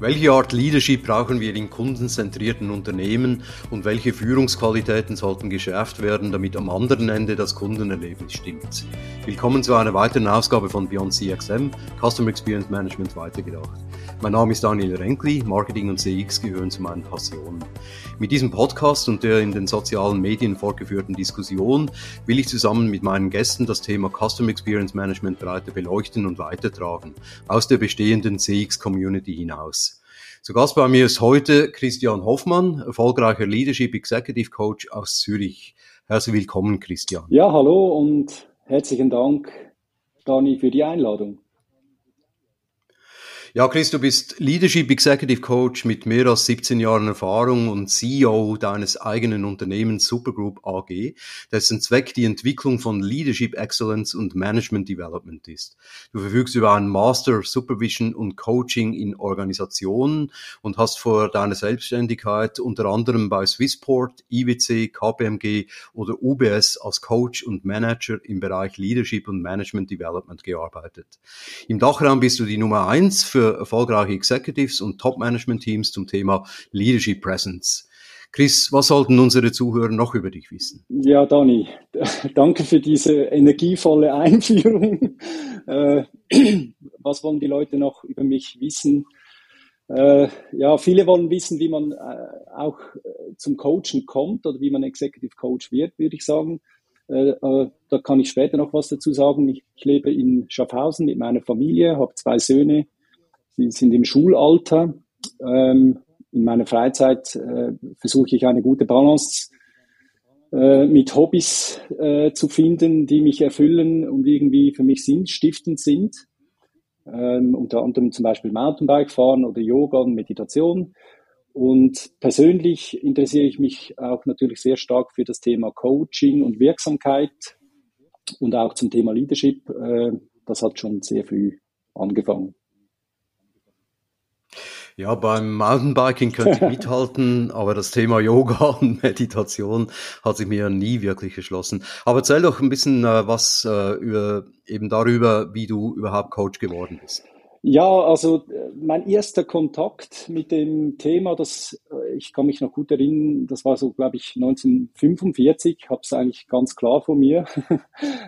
Welche Art Leadership brauchen wir in kundenzentrierten Unternehmen und welche Führungsqualitäten sollten geschärft werden, damit am anderen Ende das Kundenerlebnis stimmt? Willkommen zu einer weiteren Ausgabe von Beyond CXM, Customer Experience Management weitergedacht. Mein Name ist Daniel Renkli, Marketing und CX gehören zu meinen Passionen. Mit diesem Podcast und der in den sozialen Medien fortgeführten Diskussion will ich zusammen mit meinen Gästen das Thema Customer Experience Management breiter beleuchten und weitertragen, aus der bestehenden CX-Community hinaus. Zu Gast bei mir ist heute Christian Hoffmann, erfolgreicher Leadership Executive Coach aus Zürich. Herzlich willkommen, Christian. Ja, hallo und herzlichen Dank, Dani, für die Einladung. Ja, Chris, du bist Leadership Executive Coach mit mehr als 17 Jahren Erfahrung und CEO deines eigenen Unternehmens Supergroup AG, dessen Zweck die Entwicklung von Leadership Excellence und Management Development ist. Du verfügst über einen Master Supervision und Coaching in Organisationen und hast vor deiner Selbstständigkeit unter anderem bei Swissport, IWC, KPMG oder UBS als Coach und Manager im Bereich Leadership und Management Development gearbeitet. Im Dachraum bist du die Nummer eins für für erfolgreiche Executives und Top-Management-Teams zum Thema Leadership Presence. Chris, was sollten unsere Zuhörer noch über dich wissen? Ja, Dani, danke für diese energievolle Einführung. Äh, was wollen die Leute noch über mich wissen? Äh, ja, viele wollen wissen, wie man äh, auch zum Coachen kommt oder wie man Executive Coach wird, würde ich sagen. Da kann ich später noch was dazu sagen. Ich lebe in Schaffhausen mit meiner Familie, habe zwei Söhne, Sie sind im Schulalter. Ähm, in meiner Freizeit äh, versuche ich eine gute Balance äh, mit Hobbys äh, zu finden, die mich erfüllen und irgendwie für mich sinnstiftend sind. Ähm, unter anderem zum Beispiel Mountainbike fahren oder Yoga und Meditation. Und persönlich interessiere ich mich auch natürlich sehr stark für das Thema Coaching und Wirksamkeit und auch zum Thema Leadership. Äh, das hat schon sehr früh angefangen. Ja, beim Mountainbiking könnte ich mithalten, aber das Thema Yoga und Meditation hat sich mir nie wirklich erschlossen. Aber erzähl doch ein bisschen äh, was äh, über, eben darüber, wie du überhaupt Coach geworden bist. Ja, also äh, mein erster Kontakt mit dem Thema, das äh, ich kann mich noch gut erinnern, das war so, glaube ich, 1945, habe es eigentlich ganz klar vor mir.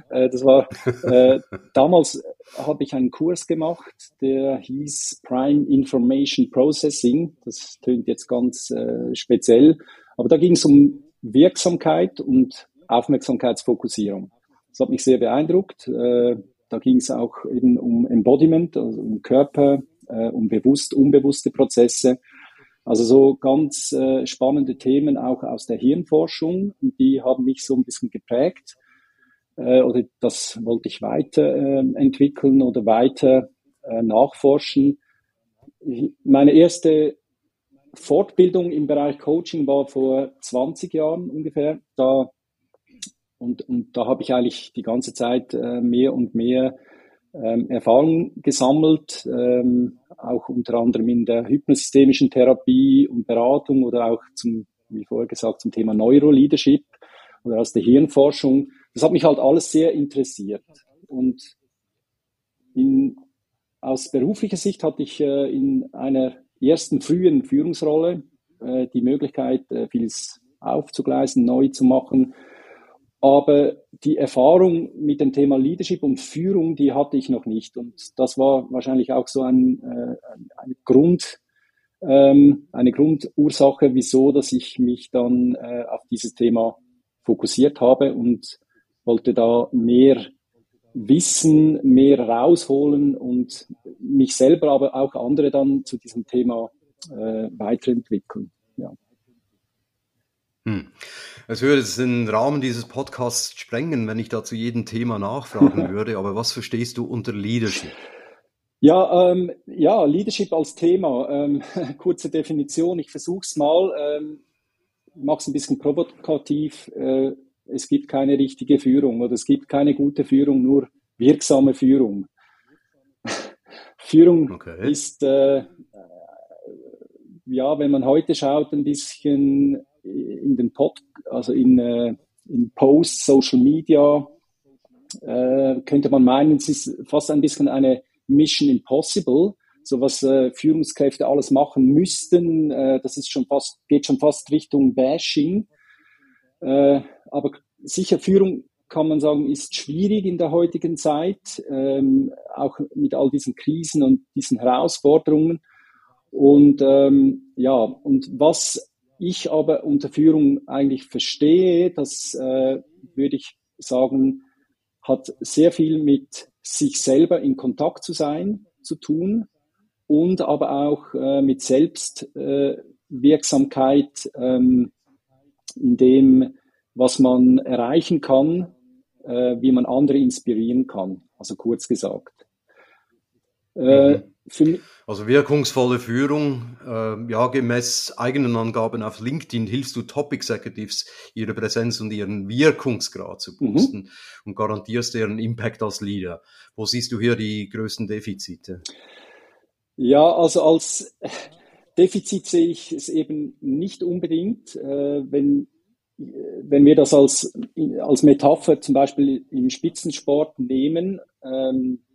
Äh, das war äh, damals habe ich einen Kurs gemacht, der hieß Prime Information Processing. Das tönt jetzt ganz äh, speziell, aber da ging es um Wirksamkeit und Aufmerksamkeitsfokussierung. Das hat mich sehr beeindruckt. Äh, da ging es auch eben um Embodiment, also um Körper, äh, um bewusst, unbewusste Prozesse. Also so ganz äh, spannende Themen auch aus der Hirnforschung und die haben mich so ein bisschen geprägt äh, oder das wollte ich weiter äh, oder weiter äh, nachforschen. Meine erste Fortbildung im Bereich Coaching war vor 20 Jahren ungefähr. Da und, und da habe ich eigentlich die ganze Zeit äh, mehr und mehr ähm, Erfahrung gesammelt, ähm, auch unter anderem in der hypnosystemischen Therapie und Beratung oder auch zum, wie vorher gesagt, zum Thema Neuroleadership oder aus der Hirnforschung. Das hat mich halt alles sehr interessiert. Und in, aus beruflicher Sicht hatte ich äh, in einer ersten frühen Führungsrolle äh, die Möglichkeit, äh, vieles aufzugleisen, neu zu machen aber die Erfahrung mit dem Thema Leadership und Führung, die hatte ich noch nicht. Und das war wahrscheinlich auch so ein, äh, ein Grund, ähm, eine Grundursache, wieso, dass ich mich dann äh, auf dieses Thema fokussiert habe und wollte da mehr Wissen, mehr rausholen und mich selber, aber auch andere dann zu diesem Thema äh, weiterentwickeln. Ja. Hm. Es würde den Rahmen dieses Podcasts sprengen, wenn ich da zu jedem Thema nachfragen würde. Aber was verstehst du unter Leadership? Ja, ähm, ja, Leadership als Thema. Ähm, kurze Definition. Ich versuche es mal. Ähm, Mache es ein bisschen provokativ. Äh, es gibt keine richtige Führung oder es gibt keine gute Führung, nur wirksame Führung. Führung okay. ist, äh, ja, wenn man heute schaut, ein bisschen in den Pod, also in, äh, in Posts, Social Media, äh, könnte man meinen, es ist fast ein bisschen eine Mission Impossible, so was äh, Führungskräfte alles machen müssten. Äh, das ist schon fast, geht schon fast Richtung Bashing. Äh, aber sicher Führung kann man sagen, ist schwierig in der heutigen Zeit, ähm, auch mit all diesen Krisen und diesen Herausforderungen. Und ähm, ja, und was ich aber unter Führung eigentlich verstehe, das äh, würde ich sagen, hat sehr viel mit sich selber in Kontakt zu sein zu tun und aber auch äh, mit Selbstwirksamkeit äh, ähm, in dem, was man erreichen kann, äh, wie man andere inspirieren kann. Also kurz gesagt. Äh, mhm. Also wirkungsvolle Führung, äh, ja, gemäß eigenen Angaben auf LinkedIn hilfst du Top Executives, ihre Präsenz und ihren Wirkungsgrad zu mhm. boosten mhm. und garantierst deren Impact als Leader. Wo siehst du hier die größten Defizite? Ja, also als Defizit sehe ich es eben nicht unbedingt, äh, wenn wenn wir das als, als Metapher zum Beispiel im Spitzensport nehmen, ähm,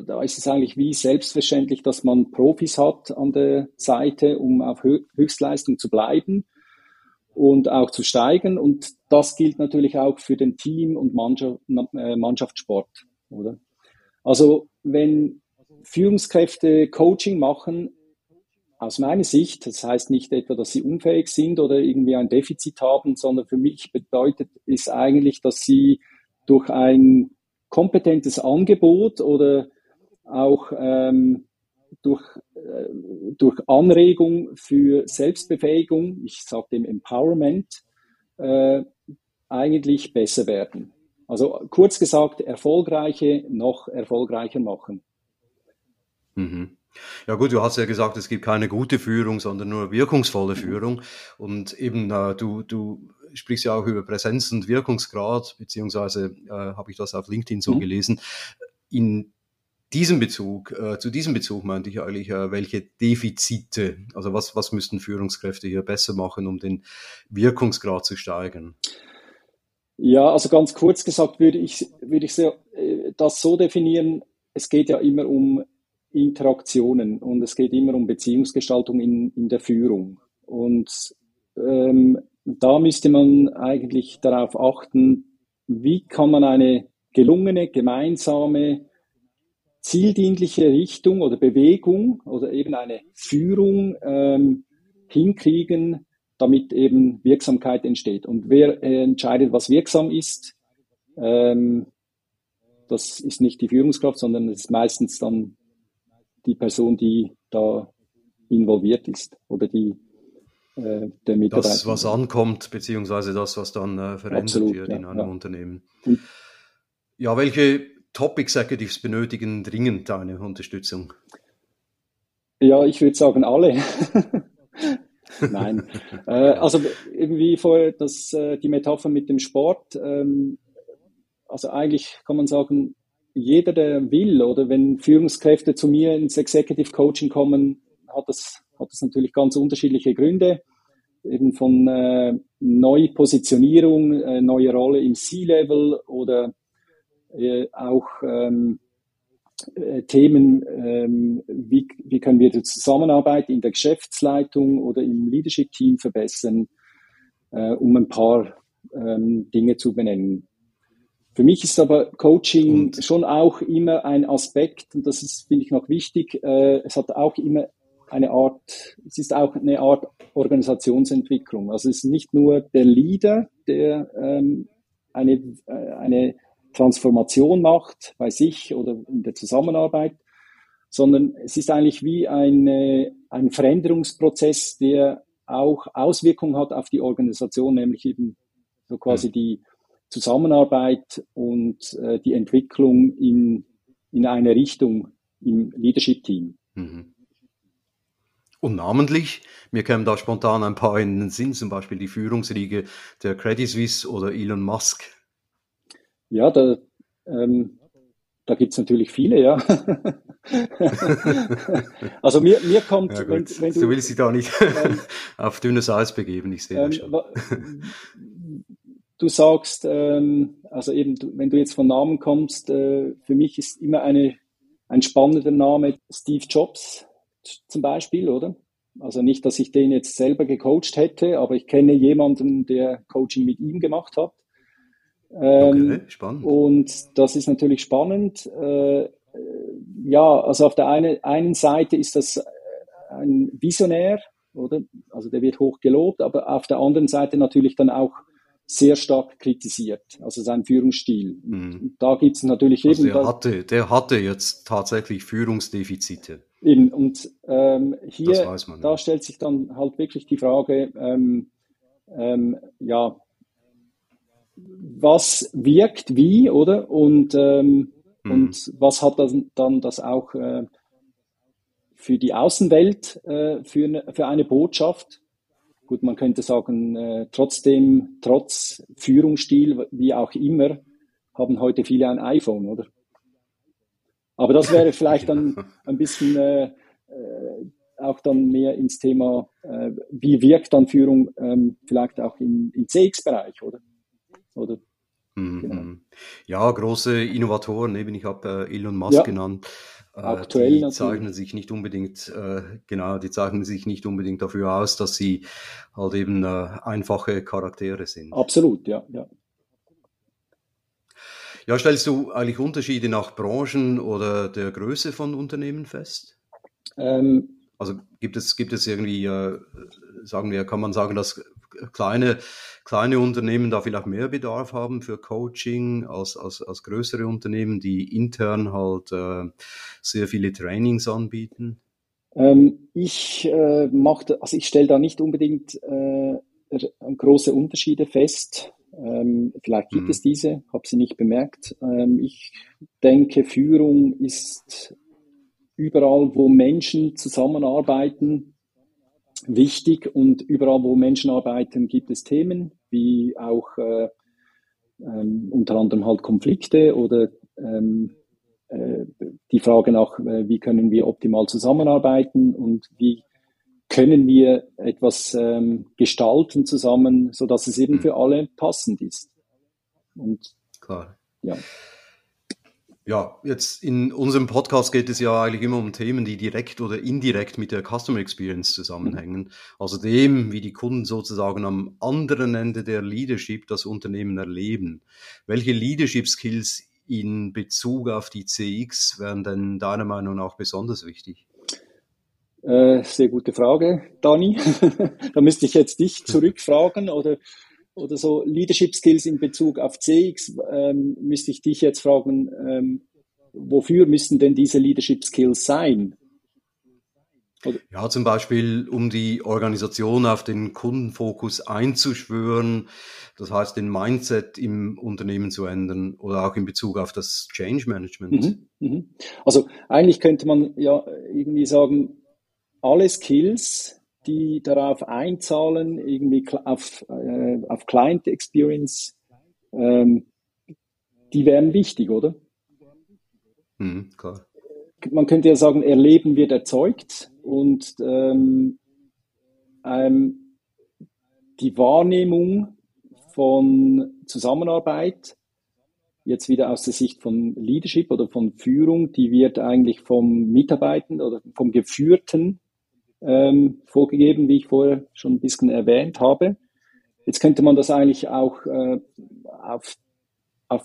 da, ist es eigentlich wie selbstverständlich, dass man Profis hat an der Seite, um auf Höchstleistung zu bleiben und auch zu steigen. Und das gilt natürlich auch für den Team- und äh, Mannschaftssport, oder? Also, wenn Führungskräfte Coaching machen, aus meiner Sicht, das heißt nicht etwa, dass sie unfähig sind oder irgendwie ein Defizit haben, sondern für mich bedeutet es eigentlich, dass sie durch ein kompetentes Angebot oder auch ähm, durch, äh, durch Anregung für Selbstbefähigung, ich sage dem Empowerment, äh, eigentlich besser werden. Also kurz gesagt, erfolgreiche noch erfolgreicher machen. Mhm. Ja gut, du hast ja gesagt, es gibt keine gute Führung, sondern nur wirkungsvolle Führung. Und eben äh, du, du sprichst ja auch über Präsenz und Wirkungsgrad, beziehungsweise äh, habe ich das auf LinkedIn so mhm. gelesen. In diesem Bezug, äh, zu diesem Bezug meinte ich eigentlich, äh, welche Defizite, also was, was müssten Führungskräfte hier besser machen, um den Wirkungsgrad zu steigern? Ja, also ganz kurz gesagt würde ich, würde ich so, äh, das so definieren, es geht ja immer um Interaktionen und es geht immer um Beziehungsgestaltung in, in der Führung. Und ähm, da müsste man eigentlich darauf achten, wie kann man eine gelungene, gemeinsame, zieldienliche Richtung oder Bewegung oder eben eine Führung ähm, hinkriegen, damit eben Wirksamkeit entsteht. Und wer äh, entscheidet, was wirksam ist, ähm, das ist nicht die Führungskraft, sondern es ist meistens dann die Person, die da involviert ist oder die äh, der Mitarbeiter. Das, was ankommt, beziehungsweise das, was dann äh, verändert Absolut, wird ja, in einem ja. Unternehmen. Ja, welche Top Executives benötigen dringend deine Unterstützung? Ja, ich würde sagen alle. Nein. äh, also irgendwie vorher das, äh, die Metapher mit dem Sport. Ähm, also eigentlich kann man sagen, jeder, der will, oder wenn Führungskräfte zu mir ins Executive Coaching kommen, hat das, hat das natürlich ganz unterschiedliche Gründe. Eben von äh, Neupositionierung, äh, neue Rolle im C-Level oder äh, auch ähm, äh, Themen, ähm, wie, wie können wir die Zusammenarbeit in der Geschäftsleitung oder im Leadership-Team verbessern, äh, um ein paar ähm, Dinge zu benennen. Für mich ist aber Coaching und? schon auch immer ein Aspekt, und das ist, finde ich, noch wichtig. Äh, es hat auch immer eine Art, es ist auch eine Art Organisationsentwicklung. Also es ist nicht nur der Leader, der ähm, eine, äh, eine Transformation macht bei sich oder in der Zusammenarbeit, sondern es ist eigentlich wie eine, ein Veränderungsprozess, der auch Auswirkungen hat auf die Organisation, nämlich eben so quasi mhm. die Zusammenarbeit und äh, die Entwicklung in, in eine Richtung im Leadership-Team. Mhm. Und namentlich, mir kämen da spontan ein paar in den Sinn, zum Beispiel die Führungsriege der Credit Suisse oder Elon Musk. Ja, da, ähm, da gibt es natürlich viele, ja. also mir, mir kommt, ja, wenn, wenn, du... Du willst dich da nicht ähm, auf dünnes Eis begeben, ich sehe ähm, das schon du sagst, ähm, also eben, wenn du jetzt von Namen kommst, äh, für mich ist immer eine, ein spannender Name, Steve Jobs zum Beispiel, oder? Also nicht, dass ich den jetzt selber gecoacht hätte, aber ich kenne jemanden, der Coaching mit ihm gemacht hat. Ähm, okay, spannend. Und das ist natürlich spannend. Äh, ja, also auf der eine, einen Seite ist das ein Visionär, oder? Also der wird hoch gelobt, aber auf der anderen Seite natürlich dann auch sehr stark kritisiert, also sein Führungsstil. Mhm. Da gibt es natürlich also eben. Der hatte, der hatte jetzt tatsächlich Führungsdefizite. Eben, und ähm, hier, man, da ja. stellt sich dann halt wirklich die Frage, ähm, ähm, ja, was wirkt wie, oder? Und, ähm, mhm. und was hat das, dann das auch äh, für die Außenwelt äh, für, eine, für eine Botschaft? Gut, man könnte sagen, äh, trotzdem, trotz Führungsstil, wie auch immer, haben heute viele ein iPhone, oder? Aber das wäre vielleicht dann ein bisschen äh, äh, auch dann mehr ins Thema, äh, wie wirkt dann Führung ähm, vielleicht auch im, im CX-Bereich, oder? Oder? Mhm. Genau. Ja, große Innovatoren, eben ich habe äh, Elon Musk ja. genannt. Äh, Aktuell die natürlich. zeichnen sich nicht unbedingt, äh, genau, die zeichnen sich nicht unbedingt dafür aus, dass sie halt eben äh, einfache Charaktere sind. Absolut, ja, ja. Ja, stellst du eigentlich Unterschiede nach Branchen oder der Größe von Unternehmen fest? Ähm, also gibt es, gibt es irgendwie, äh, sagen wir, kann man sagen, dass kleine, kleine Unternehmen da vielleicht mehr Bedarf haben für Coaching als, als, als größere Unternehmen, die intern halt äh, sehr viele Trainings anbieten? Ähm, ich äh, mache, also ich stelle da nicht unbedingt äh, große Unterschiede fest. Ähm, vielleicht gibt mhm. es diese, habe sie nicht bemerkt. Ähm, ich denke, Führung ist überall, wo Menschen zusammenarbeiten, wichtig und überall, wo Menschen arbeiten, gibt es Themen, wie auch äh, ähm, unter anderem halt Konflikte oder ähm, äh, die Frage nach, äh, wie können wir optimal zusammenarbeiten und wie können wir etwas ähm, gestalten zusammen, so dass es eben für alle passend ist. Und Klar. ja. Ja, jetzt in unserem Podcast geht es ja eigentlich immer um Themen, die direkt oder indirekt mit der Customer Experience zusammenhängen. Also dem, wie die Kunden sozusagen am anderen Ende der Leadership das Unternehmen erleben. Welche Leadership Skills in Bezug auf die CX wären denn deiner Meinung nach besonders wichtig? Äh, sehr gute Frage, Dani. da müsste ich jetzt dich zurückfragen oder, oder so Leadership Skills in Bezug auf CX ähm, müsste ich dich jetzt fragen, ähm, wofür müssen denn diese Leadership Skills sein? Oder? Ja, zum Beispiel, um die Organisation auf den Kundenfokus einzuschwören, das heißt, den Mindset im Unternehmen zu ändern oder auch in Bezug auf das Change Management. Mhm, mh. Also eigentlich könnte man ja irgendwie sagen, alle Skills, die darauf einzahlen, irgendwie auf, äh, auf Client Experience, ähm, die wären wichtig, oder? Mhm, klar. Man könnte ja sagen, Erleben wird erzeugt und ähm, ähm, die Wahrnehmung von Zusammenarbeit, jetzt wieder aus der Sicht von Leadership oder von Führung, die wird eigentlich vom Mitarbeitenden oder vom Geführten ähm, vorgegeben, wie ich vorher schon ein bisschen erwähnt habe. Jetzt könnte man das eigentlich auch äh, auf, auf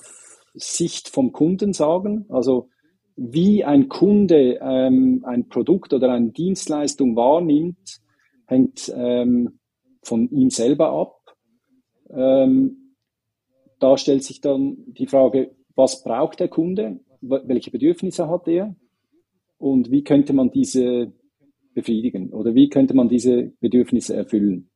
Sicht vom Kunden sagen. Also wie ein Kunde ähm, ein Produkt oder eine Dienstleistung wahrnimmt, hängt ähm, von ihm selber ab. Ähm, da stellt sich dann die Frage, was braucht der Kunde? Welche Bedürfnisse hat er? Und wie könnte man diese befriedigen? Oder wie könnte man diese Bedürfnisse erfüllen?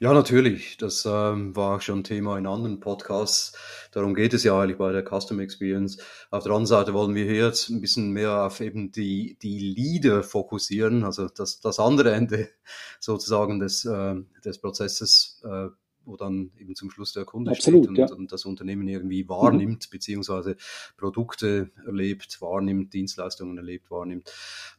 Ja, natürlich. Das ähm, war auch schon Thema in anderen Podcasts. Darum geht es ja eigentlich bei der Custom Experience. Auf der anderen Seite wollen wir hier jetzt ein bisschen mehr auf eben die, die Leader fokussieren, also das, das andere Ende sozusagen des, äh, des Prozesses äh, wo dann eben zum Schluss der Kunde Absolut, steht und, ja. und, das Unternehmen irgendwie wahrnimmt, mhm. beziehungsweise Produkte erlebt, wahrnimmt, Dienstleistungen erlebt, wahrnimmt.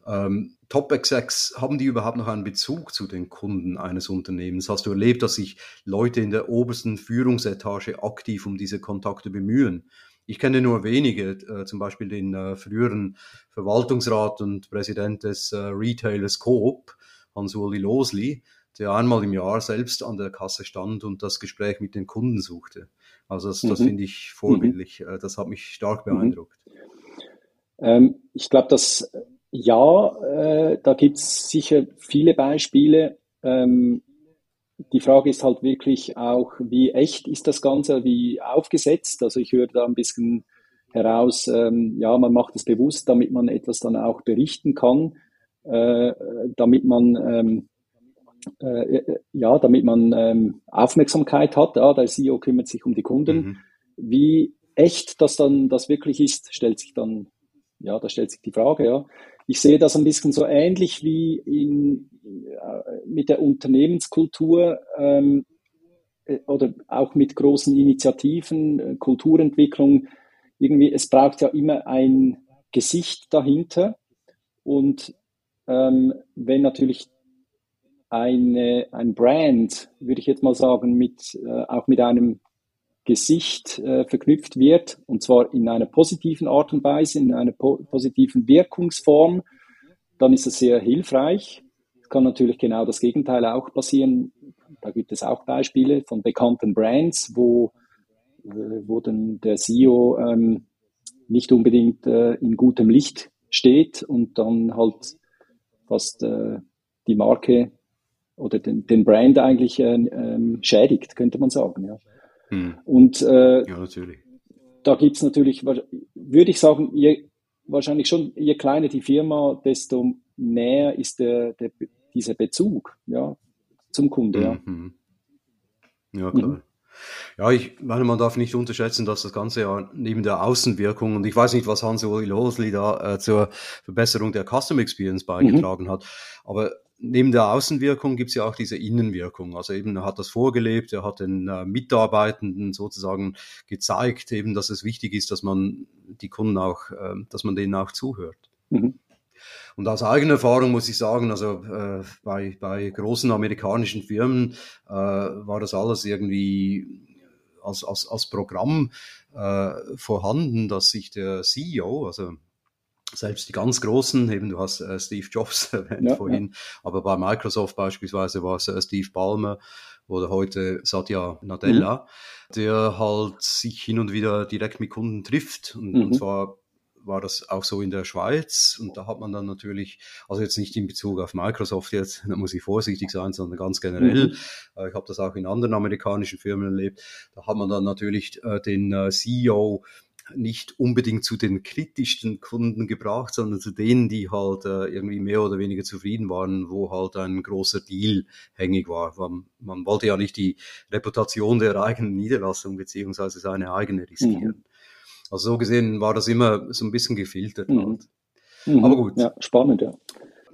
Ähm, Top Execs, haben die überhaupt noch einen Bezug zu den Kunden eines Unternehmens? Hast du erlebt, dass sich Leute in der obersten Führungsetage aktiv um diese Kontakte bemühen? Ich kenne nur wenige, äh, zum Beispiel den äh, früheren Verwaltungsrat und Präsident des äh, Retailers Coop, Hans-Uli Losli, der einmal im Jahr selbst an der Kasse stand und das Gespräch mit den Kunden suchte. Also das, das mhm. finde ich vorbildlich. Mhm. Das hat mich stark mhm. beeindruckt. Ähm, ich glaube, dass ja, äh, da gibt es sicher viele Beispiele. Ähm, die Frage ist halt wirklich auch, wie echt ist das Ganze, wie aufgesetzt. Also ich höre da ein bisschen heraus, ähm, ja, man macht es bewusst, damit man etwas dann auch berichten kann, äh, damit man ähm, äh, ja, damit man ähm, Aufmerksamkeit hat. Ja, der CEO kümmert sich um die Kunden. Mhm. Wie echt das dann das wirklich ist, stellt sich dann, ja, da stellt sich die Frage, ja. Ich sehe das ein bisschen so ähnlich wie in, äh, mit der Unternehmenskultur ähm, äh, oder auch mit großen Initiativen, äh, Kulturentwicklung. Irgendwie, es braucht ja immer ein Gesicht dahinter. Und ähm, wenn natürlich eine, ein Brand, würde ich jetzt mal sagen, mit, äh, auch mit einem Gesicht äh, verknüpft wird, und zwar in einer positiven Art und Weise, in einer po positiven Wirkungsform, dann ist es sehr hilfreich. Es kann natürlich genau das Gegenteil auch passieren. Da gibt es auch Beispiele von bekannten Brands, wo, äh, wo dann der CEO ähm, nicht unbedingt äh, in gutem Licht steht und dann halt fast äh, die Marke oder den, den Brand eigentlich äh, ähm, schädigt, könnte man sagen. Ja. Hm. Und äh, ja, natürlich. da gibt es natürlich, würde ich sagen, je, wahrscheinlich schon, je kleiner die Firma, desto näher ist der, der, dieser Bezug ja, zum Kunde. Ja, mhm. ja klar. Mhm. Ja, ich meine, man darf nicht unterschätzen, dass das Ganze ja neben der Außenwirkung, und ich weiß nicht, was Hans-Uli Losli da äh, zur Verbesserung der Custom Experience beigetragen mhm. hat, aber neben der Außenwirkung gibt es ja auch diese Innenwirkung. Also eben, er hat das vorgelebt, er hat den äh, Mitarbeitenden sozusagen gezeigt, eben, dass es wichtig ist, dass man die Kunden auch, äh, dass man denen auch zuhört. Mhm. Und aus eigener Erfahrung muss ich sagen, also äh, bei, bei großen amerikanischen Firmen äh, war das alles irgendwie als, als, als Programm äh, vorhanden, dass sich der CEO, also selbst die ganz großen, eben du hast äh, Steve Jobs erwähnt ja, vorhin, ja. aber bei Microsoft beispielsweise war es äh, Steve Ballmer oder heute Satya Nadella, mhm. der halt sich hin und wieder direkt mit Kunden trifft und, mhm. und zwar war das auch so in der Schweiz und da hat man dann natürlich, also jetzt nicht in Bezug auf Microsoft jetzt, da muss ich vorsichtig sein, sondern ganz generell, mhm. Äh, ich habe das auch in anderen amerikanischen Firmen erlebt, da hat man dann natürlich äh, den äh, CEO nicht unbedingt zu den kritischsten Kunden gebracht, sondern zu denen, die halt äh, irgendwie mehr oder weniger zufrieden waren, wo halt ein großer Deal hängig war. Man, man wollte ja nicht die Reputation der eigenen Niederlassung beziehungsweise seine eigene riskieren. Mhm. Also so gesehen war das immer so ein bisschen gefiltert. Mhm. Halt. Mhm. Aber gut. Ja, spannend, ja.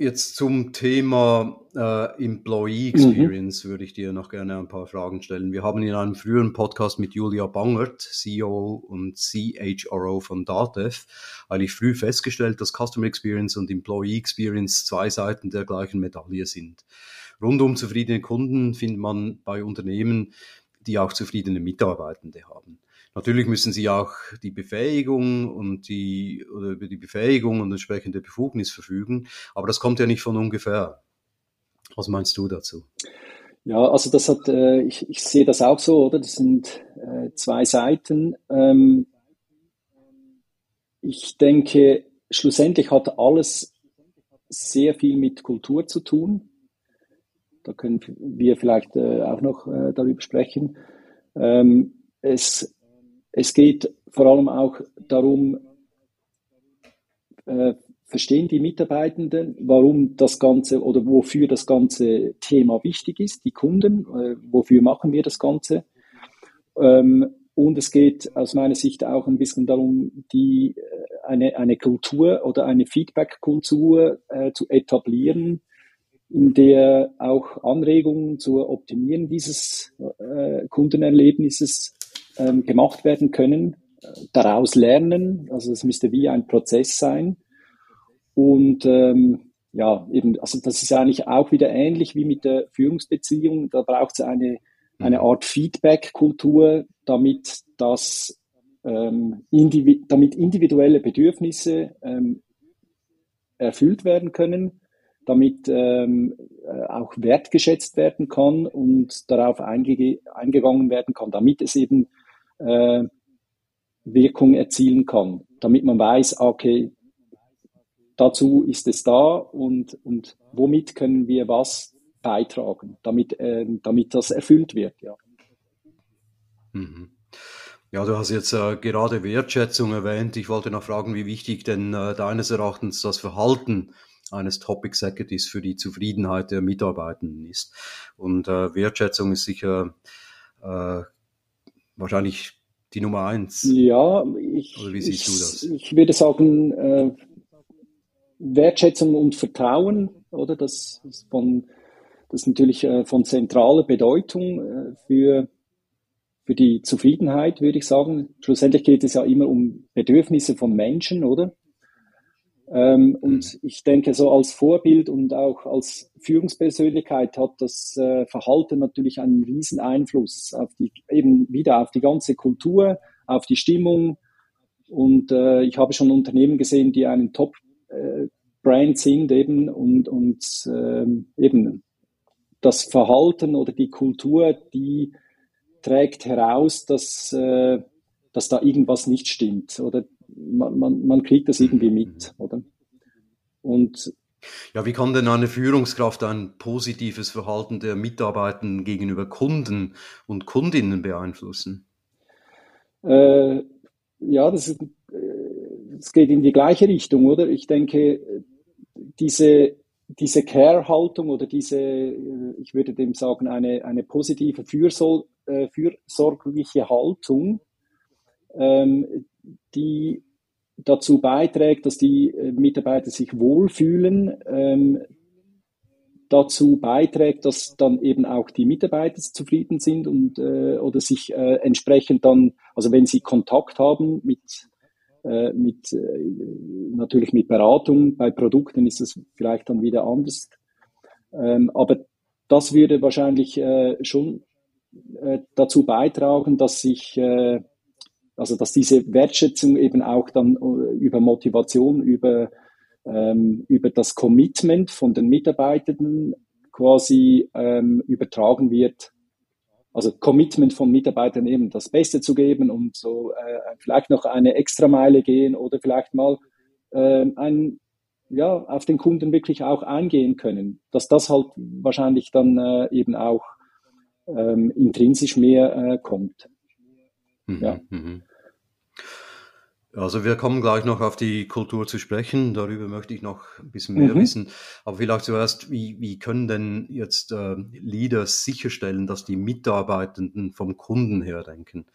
Jetzt zum Thema äh, Employee Experience mhm. würde ich dir noch gerne ein paar Fragen stellen. Wir haben in einem früheren Podcast mit Julia Bangert, CEO und CHRO von Datev, eigentlich früh festgestellt, dass Customer Experience und Employee Experience zwei Seiten der gleichen Medaille sind. Rundum zufriedene Kunden findet man bei Unternehmen, die auch zufriedene Mitarbeitende haben. Natürlich müssen sie auch die Befähigung und die, oder über die Befähigung und entsprechende Befugnis verfügen. Aber das kommt ja nicht von ungefähr. Was meinst du dazu? Ja, also das hat, äh, ich, ich sehe das auch so, oder? Das sind äh, zwei Seiten. Ähm, ich denke, schlussendlich hat alles sehr viel mit Kultur zu tun. Da können wir vielleicht äh, auch noch äh, darüber sprechen. Ähm, es es geht vor allem auch darum, äh, verstehen die Mitarbeitenden, warum das Ganze oder wofür das ganze Thema wichtig ist, die Kunden, äh, wofür machen wir das Ganze. Ähm, und es geht aus meiner Sicht auch ein bisschen darum, die, äh, eine, eine Kultur oder eine Feedback-Kultur äh, zu etablieren, in der auch Anregungen zur Optimieren dieses äh, Kundenerlebnisses ähm, gemacht werden können, daraus lernen. Also es müsste wie ein Prozess sein. Und ähm, ja, eben, also das ist eigentlich auch wieder ähnlich wie mit der Führungsbeziehung. Da braucht es eine, eine Art Feedback-Kultur, damit das ähm, indivi damit individuelle Bedürfnisse ähm, erfüllt werden können, damit ähm, äh, auch wertgeschätzt werden kann und darauf einge eingegangen werden kann, damit es eben äh, Wirkung erzielen kann, damit man weiß, okay, dazu ist es da und, und womit können wir was beitragen, damit, äh, damit das erfüllt wird. Ja. Mhm. Ja, du hast jetzt äh, gerade Wertschätzung erwähnt. Ich wollte noch fragen, wie wichtig denn äh, deines Erachtens das Verhalten eines Top Executives für die Zufriedenheit der Mitarbeitenden ist. Und äh, Wertschätzung ist sicher äh, wahrscheinlich die Nummer eins. Ja, ich, Oder wie siehst ich, du das? Ich würde sagen, äh, Wertschätzung und Vertrauen, oder? Das ist, von, das ist natürlich äh, von zentraler Bedeutung äh, für für die Zufriedenheit, würde ich sagen. Schlussendlich geht es ja immer um Bedürfnisse von Menschen, oder? Ähm, und mhm. ich denke, so als Vorbild und auch als Führungspersönlichkeit hat das äh, Verhalten natürlich einen riesen Einfluss auf die, eben wieder auf die ganze Kultur, auf die Stimmung. Und äh, ich habe schon Unternehmen gesehen, die einen Top-Brand äh, sind eben und, und äh, eben das Verhalten oder die Kultur, die trägt heraus, dass, äh, dass da irgendwas nicht stimmt. Oder man, man, man kriegt das irgendwie mhm. mit, oder? Und ja, wie kann denn eine Führungskraft ein positives Verhalten der Mitarbeiter gegenüber Kunden und Kundinnen beeinflussen? Äh, ja, das, ist, das äh, geht in die gleiche Richtung, oder? Ich denke, diese, diese Care-Haltung oder diese, äh, ich würde dem sagen, eine, eine positive äh, fürsorgliche Haltung, ähm, die dazu beiträgt, dass die äh, Mitarbeiter sich wohlfühlen, ähm, dazu beiträgt, dass dann eben auch die Mitarbeiter zufrieden sind und äh, oder sich äh, entsprechend dann, also wenn sie Kontakt haben mit äh, mit äh, natürlich mit Beratung bei Produkten ist es vielleicht dann wieder anders, ähm, aber das würde wahrscheinlich schon dazu beitragen, dass sich, also dass diese Wertschätzung eben auch dann äh, über Motivation, über, ähm, über das Commitment von den Mitarbeitenden quasi ähm, übertragen wird. Also Commitment von Mitarbeitern eben das Beste zu geben und so äh, vielleicht noch eine Extrameile gehen oder vielleicht mal äh, ein ja, auf den Kunden wirklich auch eingehen können, dass das halt wahrscheinlich dann äh, eben auch ähm, intrinsisch mehr äh, kommt. Mhm, ja. Mhm. Also wir kommen gleich noch auf die Kultur zu sprechen. Darüber möchte ich noch ein bisschen mehr mhm. wissen. Aber vielleicht zuerst, wie, wie können denn jetzt äh, Leaders sicherstellen, dass die Mitarbeitenden vom Kunden her denken?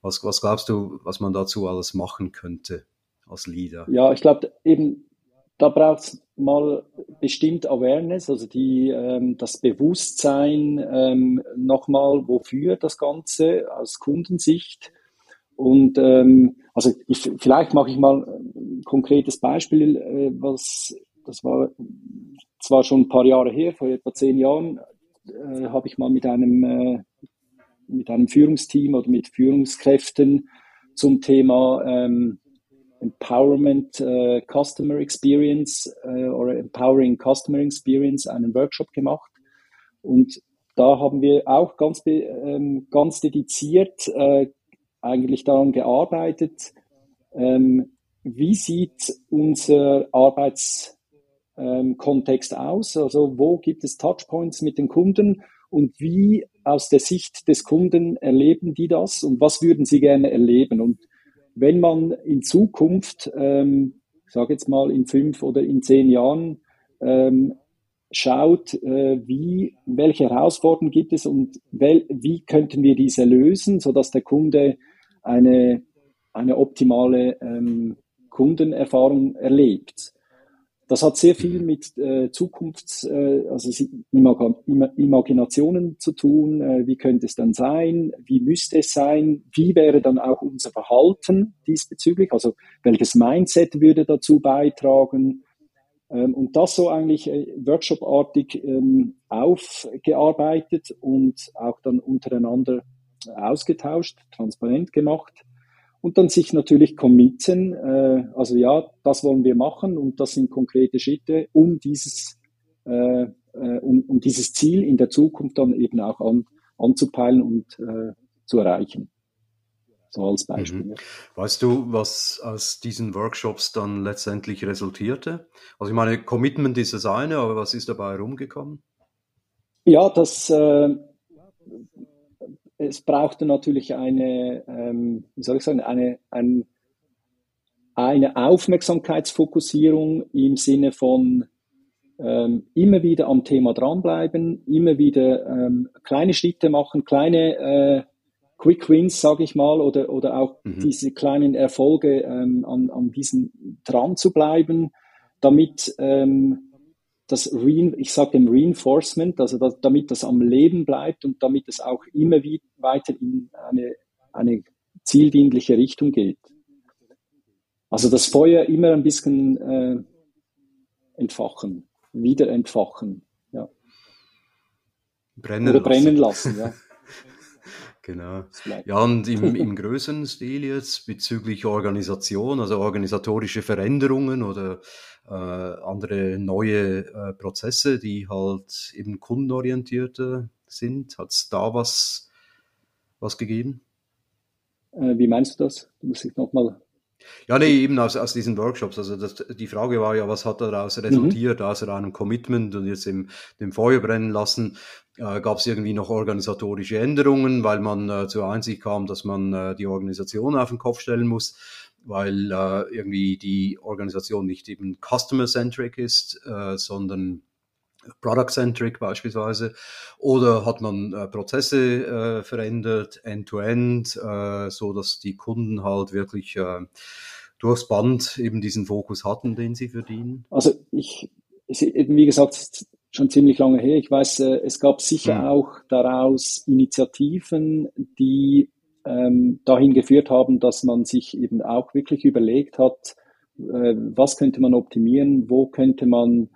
Was, was glaubst du, was man dazu alles machen könnte als Leader? Ja, ich glaube eben da braucht es mal bestimmt Awareness, also die, ähm, das Bewusstsein ähm, nochmal, wofür das Ganze aus Kundensicht. Und ähm, also ich, vielleicht mache ich mal ein konkretes Beispiel, äh, was das war zwar schon ein paar Jahre her, vor etwa zehn Jahren, äh, habe ich mal mit einem äh, mit einem Führungsteam oder mit Führungskräften zum Thema ähm, Empowerment uh, Customer Experience uh, oder Empowering Customer Experience einen Workshop gemacht. Und da haben wir auch ganz, ähm, ganz dediziert äh, eigentlich daran gearbeitet, ähm, wie sieht unser Arbeitskontext ähm, aus? Also wo gibt es Touchpoints mit den Kunden und wie aus der Sicht des Kunden erleben die das und was würden sie gerne erleben? Und wenn man in Zukunft, ähm, ich sage jetzt mal in fünf oder in zehn Jahren, ähm, schaut, äh, wie, welche Herausforderungen gibt es und wel, wie könnten wir diese lösen, sodass der Kunde eine, eine optimale ähm, Kundenerfahrung erlebt. Das hat sehr viel mit äh, Zukunfts-, äh, also Imag Imaginationen zu tun. Äh, wie könnte es dann sein? Wie müsste es sein? Wie wäre dann auch unser Verhalten diesbezüglich? Also welches Mindset würde dazu beitragen? Ähm, und das so eigentlich äh, workshopartig ähm, aufgearbeitet und auch dann untereinander ausgetauscht, transparent gemacht. und dann sich natürlich committen, äh, also ja, das wollen wir machen und das sind konkrete Schritte, um dieses, äh, äh, um, um dieses Ziel in der Zukunft dann eben auch an, anzupeilen und äh, zu erreichen. So als Beispiel. Mhm. Weißt du, was aus diesen Workshops dann letztendlich resultierte? Also ich meine, Commitment ist das eine, aber was ist dabei herumgekommen? Ja, das, äh, es brauchte natürlich eine, ähm, wie soll ich sagen, eine, ein, eine Aufmerksamkeitsfokussierung im Sinne von ähm, immer wieder am Thema dranbleiben, immer wieder ähm, kleine Schritte machen, kleine äh, Quick Wins, sage ich mal, oder, oder auch mhm. diese kleinen Erfolge ähm, an, an diesen dran zu bleiben, damit ähm, das Re ich sage dem Reinforcement, also das, damit das am Leben bleibt und damit es auch immer wieder weiter in eine, eine zieldienliche Richtung geht. Also das Feuer immer ein bisschen äh, entfachen, wieder entfachen, ja. Brennen Oder brennen lassen, ja. Genau. Ja, und im, im größeren Stil jetzt bezüglich Organisation, also organisatorische Veränderungen oder äh, andere neue äh, Prozesse, die halt eben kundenorientierter sind, hat es da was, was gegeben? Äh, wie meinst du das? Du musst dich nochmal ja, nee, eben aus, aus diesen Workshops. Also das, die Frage war ja, was hat daraus mhm. resultiert, mhm. außer einem Commitment und jetzt im, dem Feuer brennen lassen? Äh, Gab es irgendwie noch organisatorische Änderungen, weil man äh, zur Einsicht kam, dass man äh, die Organisation auf den Kopf stellen muss, weil äh, irgendwie die Organisation nicht eben customer-centric ist, äh, sondern Product-centric beispielsweise, oder hat man äh, Prozesse äh, verändert, end-to-end, -end, äh, so dass die Kunden halt wirklich äh, durchs Band eben diesen Fokus hatten, den sie verdienen? Also ich, wie gesagt, schon ziemlich lange her. Ich weiß, äh, es gab sicher mhm. auch daraus Initiativen, die ähm, dahin geführt haben, dass man sich eben auch wirklich überlegt hat, äh, was könnte man optimieren, wo könnte man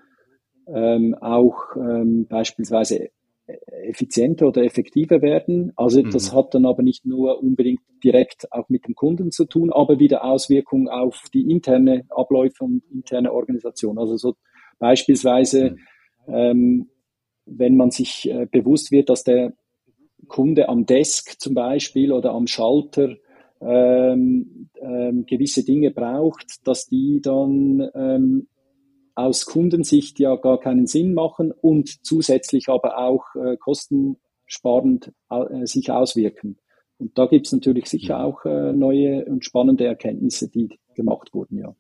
ähm, auch ähm, beispielsweise effizienter oder effektiver werden. Also mhm. das hat dann aber nicht nur unbedingt direkt auch mit dem Kunden zu tun, aber wieder Auswirkungen auf die interne Abläufe und interne Organisation. Also so beispielsweise, mhm. ähm, wenn man sich äh, bewusst wird, dass der Kunde am Desk zum Beispiel oder am Schalter ähm, ähm, gewisse Dinge braucht, dass die dann ähm, aus Kundensicht ja gar keinen Sinn machen und zusätzlich aber auch äh, kostensparend äh, sich auswirken. Und da gibt es natürlich sicher auch äh, neue und spannende Erkenntnisse, die gemacht wurden, ja.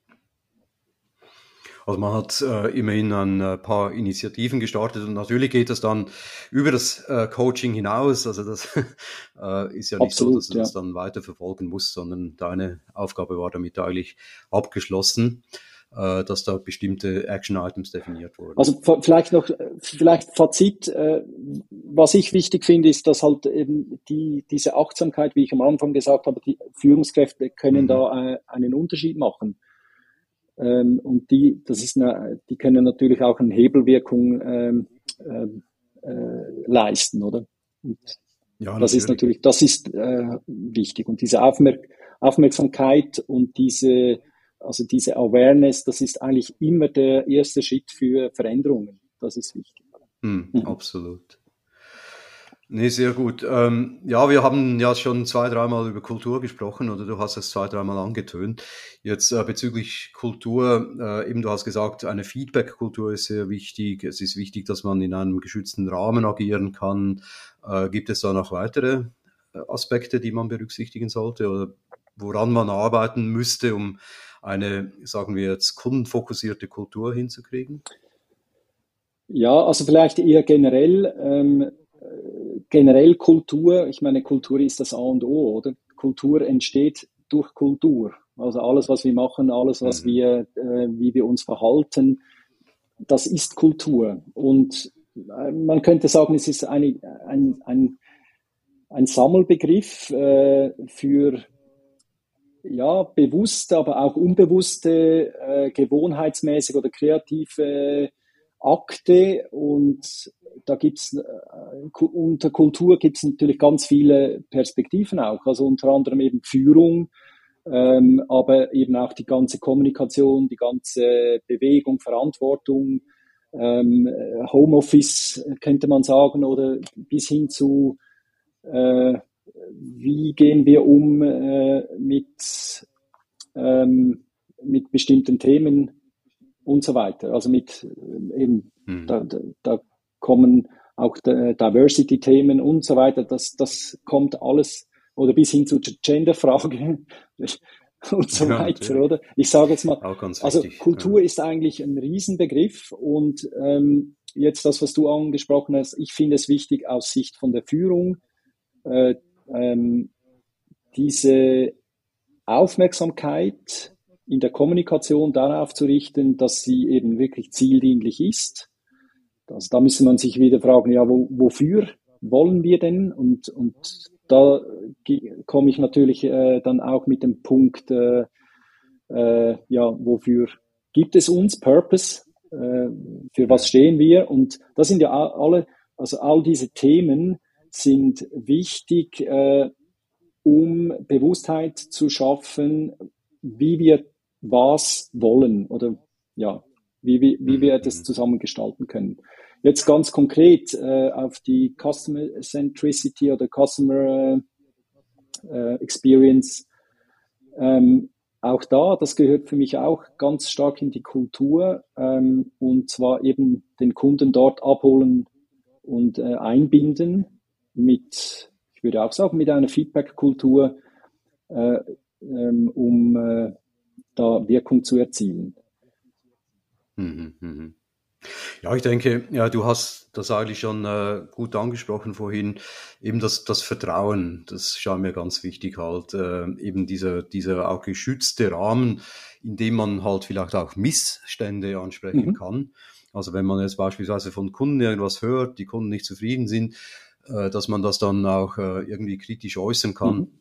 Also man hat äh, immerhin ein äh, paar Initiativen gestartet und natürlich geht das dann über das äh, Coaching hinaus. Also das äh, ist ja nicht Absolut, so, dass du ja. das dann weiter verfolgen musst, sondern deine Aufgabe war damit eigentlich abgeschlossen. Äh, dass da bestimmte Action-Items definiert wurden. Also vielleicht noch, vielleicht Fazit, äh, was ich wichtig finde, ist, dass halt eben die, diese Achtsamkeit, wie ich am Anfang gesagt habe, die Führungskräfte können mhm. da äh, einen Unterschied machen. Ähm, und die, das ist eine, die können natürlich auch eine Hebelwirkung ähm, äh, leisten, oder? Und ja, das ist natürlich, das ist äh, wichtig. Und diese Aufmerk Aufmerksamkeit und diese also diese Awareness, das ist eigentlich immer der erste Schritt für Veränderungen. Das ist wichtig. Hm, mhm. Absolut. Nee, sehr gut. Ähm, ja, wir haben ja schon zwei, dreimal über Kultur gesprochen oder du hast es zwei, dreimal angetönt. Jetzt äh, bezüglich Kultur, äh, eben du hast gesagt, eine Feedback-Kultur ist sehr wichtig. Es ist wichtig, dass man in einem geschützten Rahmen agieren kann. Äh, gibt es da noch weitere äh, Aspekte, die man berücksichtigen sollte oder woran man arbeiten müsste, um eine, sagen wir jetzt, kundenfokussierte Kultur hinzukriegen? Ja, also vielleicht eher generell, ähm, generell Kultur. Ich meine, Kultur ist das A und O, oder? Kultur entsteht durch Kultur. Also alles, was wir machen, alles, was mhm. wir, äh, wie wir uns verhalten, das ist Kultur. Und äh, man könnte sagen, es ist eine, ein, ein, ein Sammelbegriff äh, für ja, bewusste, aber auch unbewusste, äh, gewohnheitsmäßig oder kreative Akte und da gibt's äh, unter Kultur gibt es natürlich ganz viele Perspektiven auch, also unter anderem eben Führung, ähm, aber eben auch die ganze Kommunikation, die ganze Bewegung, Verantwortung, ähm, Homeoffice könnte man sagen, oder bis hin zu, äh, wie gehen wir um äh, mit, ähm, mit bestimmten Themen und so weiter. Also mit äh, eben, mhm. da, da kommen auch Diversity-Themen und so weiter. Das, das kommt alles, oder bis hin zur Gender-Frage und so ja, weiter, oder? Ich sage jetzt mal, also Kultur ja. ist eigentlich ein Riesenbegriff und ähm, jetzt das, was du angesprochen hast, ich finde es wichtig aus Sicht von der Führung, äh, ähm, diese Aufmerksamkeit in der Kommunikation darauf zu richten, dass sie eben wirklich zieldienlich ist. Also da müsste man sich wieder fragen, ja, wo, wofür wollen wir denn? Und, und da komme ich natürlich äh, dann auch mit dem Punkt, äh, äh, ja, wofür gibt es uns Purpose? Äh, für was stehen wir? Und das sind ja alle, also all diese Themen sind wichtig, äh, um Bewusstheit zu schaffen, wie wir was wollen oder ja, wie, wie, wie wir das mhm. zusammen gestalten können. Jetzt ganz konkret äh, auf die Customer Centricity oder Customer äh, Experience. Ähm, auch da, das gehört für mich auch ganz stark in die Kultur ähm, und zwar eben den Kunden dort abholen und äh, einbinden mit, ich würde auch sagen, mit einer Feedback-Kultur, äh, ähm, um äh, da Wirkung zu erzielen. Mhm, mh. Ja, ich denke, ja, du hast das eigentlich schon äh, gut angesprochen vorhin. Eben das, das Vertrauen, das scheint mir ganz wichtig halt. Äh, eben dieser, dieser auch geschützte Rahmen, in dem man halt vielleicht auch Missstände ansprechen mhm. kann. Also wenn man jetzt beispielsweise von Kunden irgendwas hört, die Kunden nicht zufrieden sind, äh, dass man das dann auch äh, irgendwie kritisch äußern kann. Mhm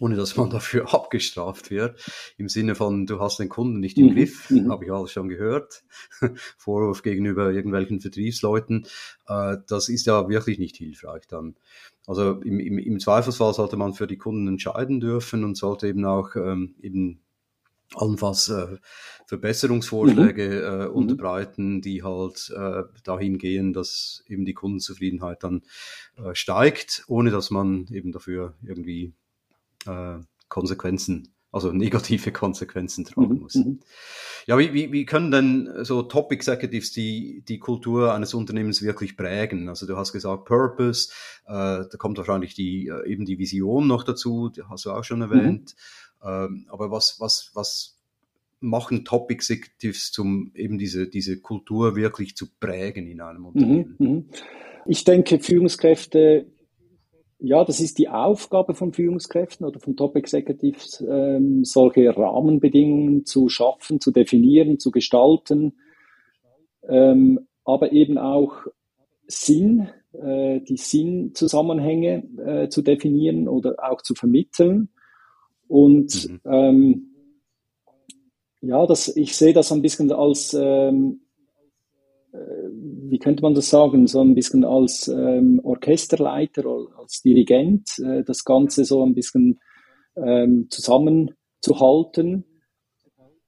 ohne dass man dafür abgestraft wird. Im Sinne von, du hast den Kunden nicht im mhm. Griff, mhm. habe ich alles schon gehört. Vorwurf gegenüber irgendwelchen Vertriebsleuten. Äh, das ist ja wirklich nicht hilfreich dann. Also im, im, im Zweifelsfall sollte man für die Kunden entscheiden dürfen und sollte eben auch ähm, eben allenfalls äh, Verbesserungsvorschläge mhm. äh, mhm. unterbreiten, die halt äh, dahin gehen, dass eben die Kundenzufriedenheit dann äh, steigt, ohne dass man eben dafür irgendwie äh, Konsequenzen, also negative Konsequenzen tragen mhm, muss. Mhm. Ja, wie, wie, wie können denn so Top Executives die, die Kultur eines Unternehmens wirklich prägen? Also du hast gesagt Purpose, äh, da kommt wahrscheinlich die, äh, eben die Vision noch dazu, die hast du auch schon erwähnt. Mhm. Ähm, aber was, was, was machen Top Executives, um eben diese, diese Kultur wirklich zu prägen in einem mhm, Unternehmen? Mhm. Ich denke, Führungskräfte ja, das ist die Aufgabe von Führungskräften oder von Top Executives, ähm, solche Rahmenbedingungen zu schaffen, zu definieren, zu gestalten, ähm, aber eben auch Sinn, äh, die Sinnzusammenhänge äh, zu definieren oder auch zu vermitteln. Und mhm. ähm, ja, das, ich sehe das ein bisschen als ähm, äh, wie könnte man das sagen, so ein bisschen als ähm, Orchesterleiter als Dirigent, äh, das Ganze so ein bisschen ähm, zusammenzuhalten.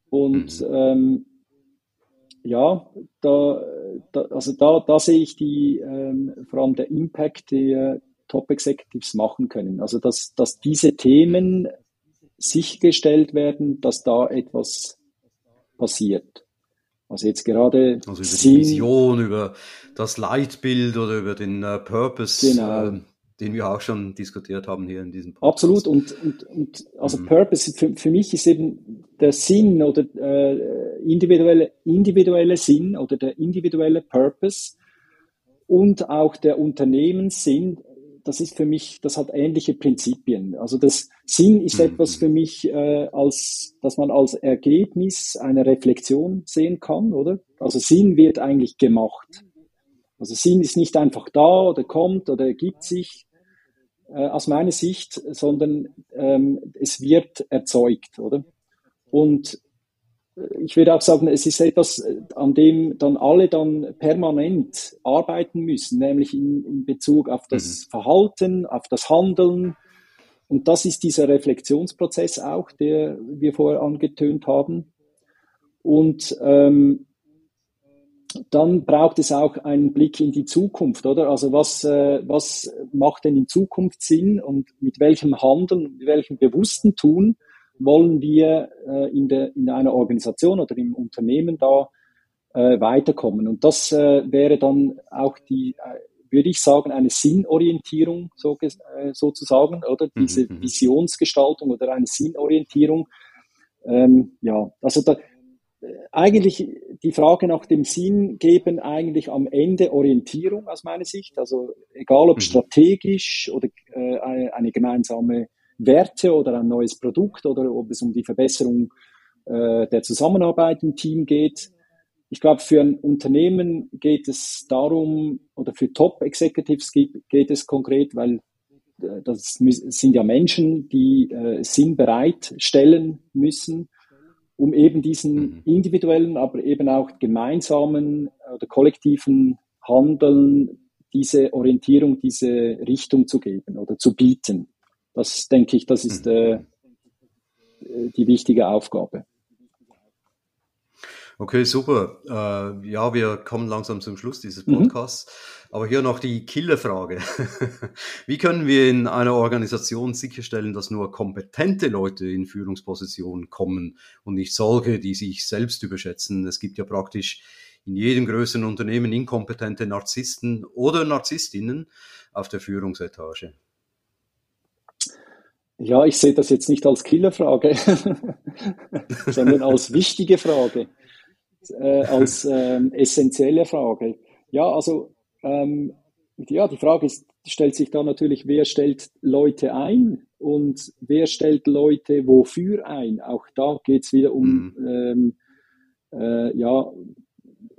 Und mhm. ähm, ja, da, da, also da, da sehe ich die, ähm, vor allem der Impact, die Top Executives machen können. Also dass, dass diese Themen sichergestellt werden, dass da etwas passiert. Also jetzt gerade also über Sinn, die Vision, über das Leitbild oder über den äh, Purpose, genau. äh, den wir auch schon diskutiert haben hier in diesem Podcast. Absolut und, und, und also mhm. Purpose für, für mich ist eben der Sinn oder äh, individuelle, individuelle Sinn oder der individuelle Purpose und auch der Unternehmenssinn das ist für mich, das hat ähnliche Prinzipien. Also das Sinn ist mhm. etwas für mich, äh, als, dass man als Ergebnis einer Reflexion sehen kann, oder? Also Sinn wird eigentlich gemacht. Also Sinn ist nicht einfach da oder kommt oder ergibt sich äh, aus meiner Sicht, sondern ähm, es wird erzeugt, oder? Und ich würde auch sagen, es ist etwas, an dem dann alle dann permanent arbeiten müssen, nämlich in, in Bezug auf das mhm. Verhalten, auf das Handeln, Und das ist dieser Reflexionsprozess auch, der wir vorher angetönt haben. Und ähm, dann braucht es auch einen Blick in die Zukunft, oder? Also was, äh, was macht denn in Zukunft Sinn und mit welchem Handeln, mit welchem bewussten Tun wollen wir äh, in, der, in einer Organisation oder im Unternehmen da äh, weiterkommen? Und das äh, wäre dann auch die, äh, würde ich sagen, eine Sinnorientierung so, äh, sozusagen, oder? Diese mhm, mhm. Visionsgestaltung oder eine Sinnorientierung. Ähm, ja, also da, eigentlich die Frage nach dem Sinn geben eigentlich am Ende Orientierung aus meiner Sicht. Also egal ob mhm. strategisch oder äh, eine, gemeinsame Werte oder ein neues Produkt oder ob es um die Verbesserung äh, der Zusammenarbeit im Team geht. Ich glaube, für ein Unternehmen geht es darum, oder für Top-Executives geht, geht, es konkret, weil äh, das sind ja Menschen, die äh, Sinn bereitstellen müssen um eben diesen mhm. individuellen, aber eben auch gemeinsamen oder kollektiven Handeln diese Orientierung, diese Richtung zu geben oder zu bieten. Das denke ich, das ist mhm. äh, die wichtige Aufgabe. Okay, super. Äh, ja, wir kommen langsam zum Schluss dieses mhm. Podcasts. Mhm. Aber hier noch die Killerfrage. Wie können wir in einer Organisation sicherstellen, dass nur kompetente Leute in Führungspositionen kommen und nicht solche, die sich selbst überschätzen? Es gibt ja praktisch in jedem größeren Unternehmen inkompetente Narzissten oder Narzisstinnen auf der Führungsetage. Ja, ich sehe das jetzt nicht als Killerfrage, sondern als wichtige Frage äh, als ähm, essentielle Frage. Ja, also ähm, ja, die Frage ist, stellt sich da natürlich, wer stellt Leute ein und wer stellt Leute wofür ein? Auch da geht es wieder um, mhm. ähm, äh, ja,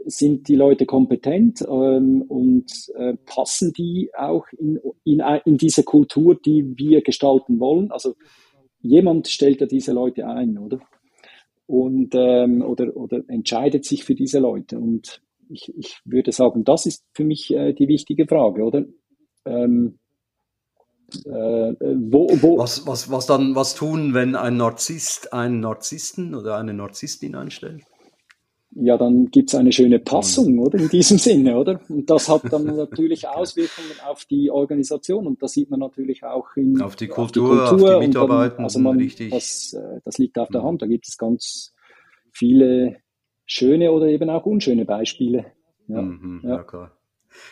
sind die Leute kompetent ähm, und äh, passen die auch in, in, in diese Kultur, die wir gestalten wollen? Also jemand stellt ja diese Leute ein, oder? und ähm, oder, oder entscheidet sich für diese Leute. Und ich, ich würde sagen, das ist für mich äh, die wichtige Frage, oder? Ähm, äh, wo, wo was, was, was dann was tun, wenn ein Narzisst einen Narzissten oder eine Narzisstin einstellt? Ja, dann gibt's eine schöne Passung, oder? In diesem Sinne, oder? Und das hat dann natürlich Auswirkungen auf die Organisation und das sieht man natürlich auch in auf die Kultur, auf die, Kultur, auf die Mitarbeiter. Dann, also man, richtig. Das, äh, das liegt auf der mhm. Hand. Da gibt es ganz viele schöne oder eben auch unschöne Beispiele. Ja, mhm, ja. ja klar.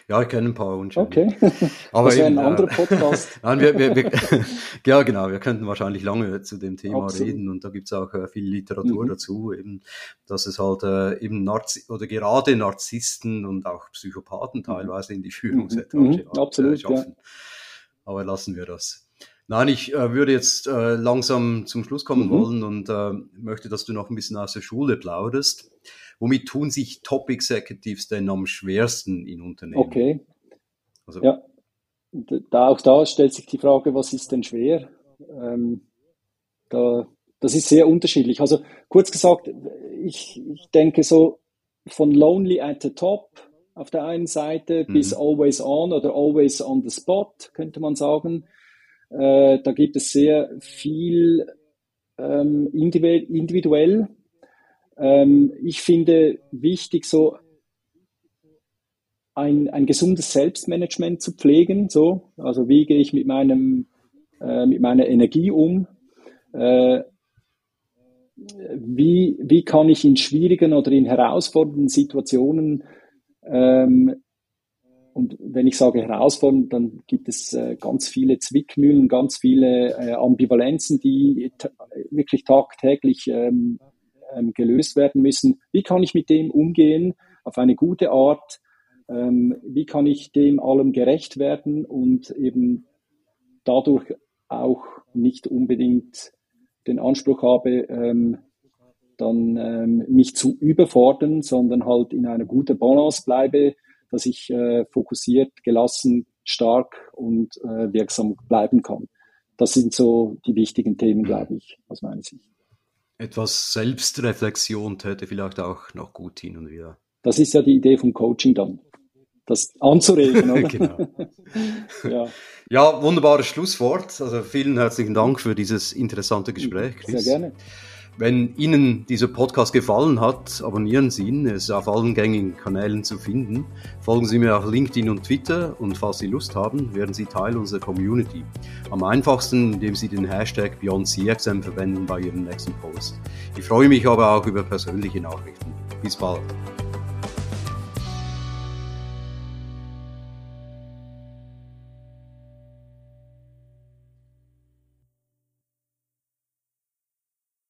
Ja, ich kenne ein paar Unschöne. Okay. Aber das wäre ein äh, anderer Podcast. Nein, wir, wir, wir, ja, genau. Wir könnten wahrscheinlich lange zu dem Thema Absolut. reden und da gibt es auch äh, viel Literatur mhm. dazu, eben, dass es halt äh, eben Narzi oder gerade Narzissten und auch Psychopathen mhm. teilweise in die Führungsetage mhm. mhm. Absolut, äh, schaffen. Ja. Aber lassen wir das. Nein, ich äh, würde jetzt äh, langsam zum Schluss kommen mhm. wollen und äh, möchte, dass du noch ein bisschen aus der Schule plauderst. Womit tun sich Top Executives denn am schwersten in Unternehmen? Okay. Also, ja. Da, auch da stellt sich die Frage, was ist denn schwer? Ähm, da, das ist sehr unterschiedlich. Also kurz gesagt, ich, ich denke so von Lonely at the Top auf der einen Seite mhm. bis Always On oder Always on the Spot, könnte man sagen. Äh, da gibt es sehr viel ähm, individuell ähm, ich finde wichtig, so ein, ein gesundes Selbstmanagement zu pflegen. So, also wie gehe ich mit meinem äh, mit meiner Energie um? Äh, wie, wie kann ich in schwierigen oder in herausfordernden Situationen ähm, und wenn ich sage herausfordernd, dann gibt es äh, ganz viele Zwickmühlen, ganz viele äh, Ambivalenzen, die wirklich tagtäglich ähm, ähm, gelöst werden müssen. Wie kann ich mit dem umgehen auf eine gute Art? Ähm, wie kann ich dem allem gerecht werden und eben dadurch auch nicht unbedingt den Anspruch habe, ähm, dann ähm, mich zu überfordern, sondern halt in einer guten Balance bleibe, dass ich äh, fokussiert, gelassen, stark und äh, wirksam bleiben kann. Das sind so die wichtigen Themen, glaube ich, aus meiner Sicht etwas Selbstreflexion täte vielleicht auch noch gut hin und wieder. Das ist ja die Idee vom Coaching dann. das anzuregen. Oder? genau. ja. ja, wunderbares Schlusswort. Also vielen herzlichen Dank für dieses interessante Gespräch. Chris. Sehr gerne. Wenn Ihnen dieser Podcast gefallen hat, abonnieren Sie ihn. Er ist auf allen gängigen Kanälen zu finden. Folgen Sie mir auf LinkedIn und Twitter und falls Sie Lust haben, werden Sie Teil unserer Community. Am einfachsten, indem Sie den Hashtag BeyondCXM verwenden bei Ihrem nächsten Post. Ich freue mich aber auch über persönliche Nachrichten. Bis bald.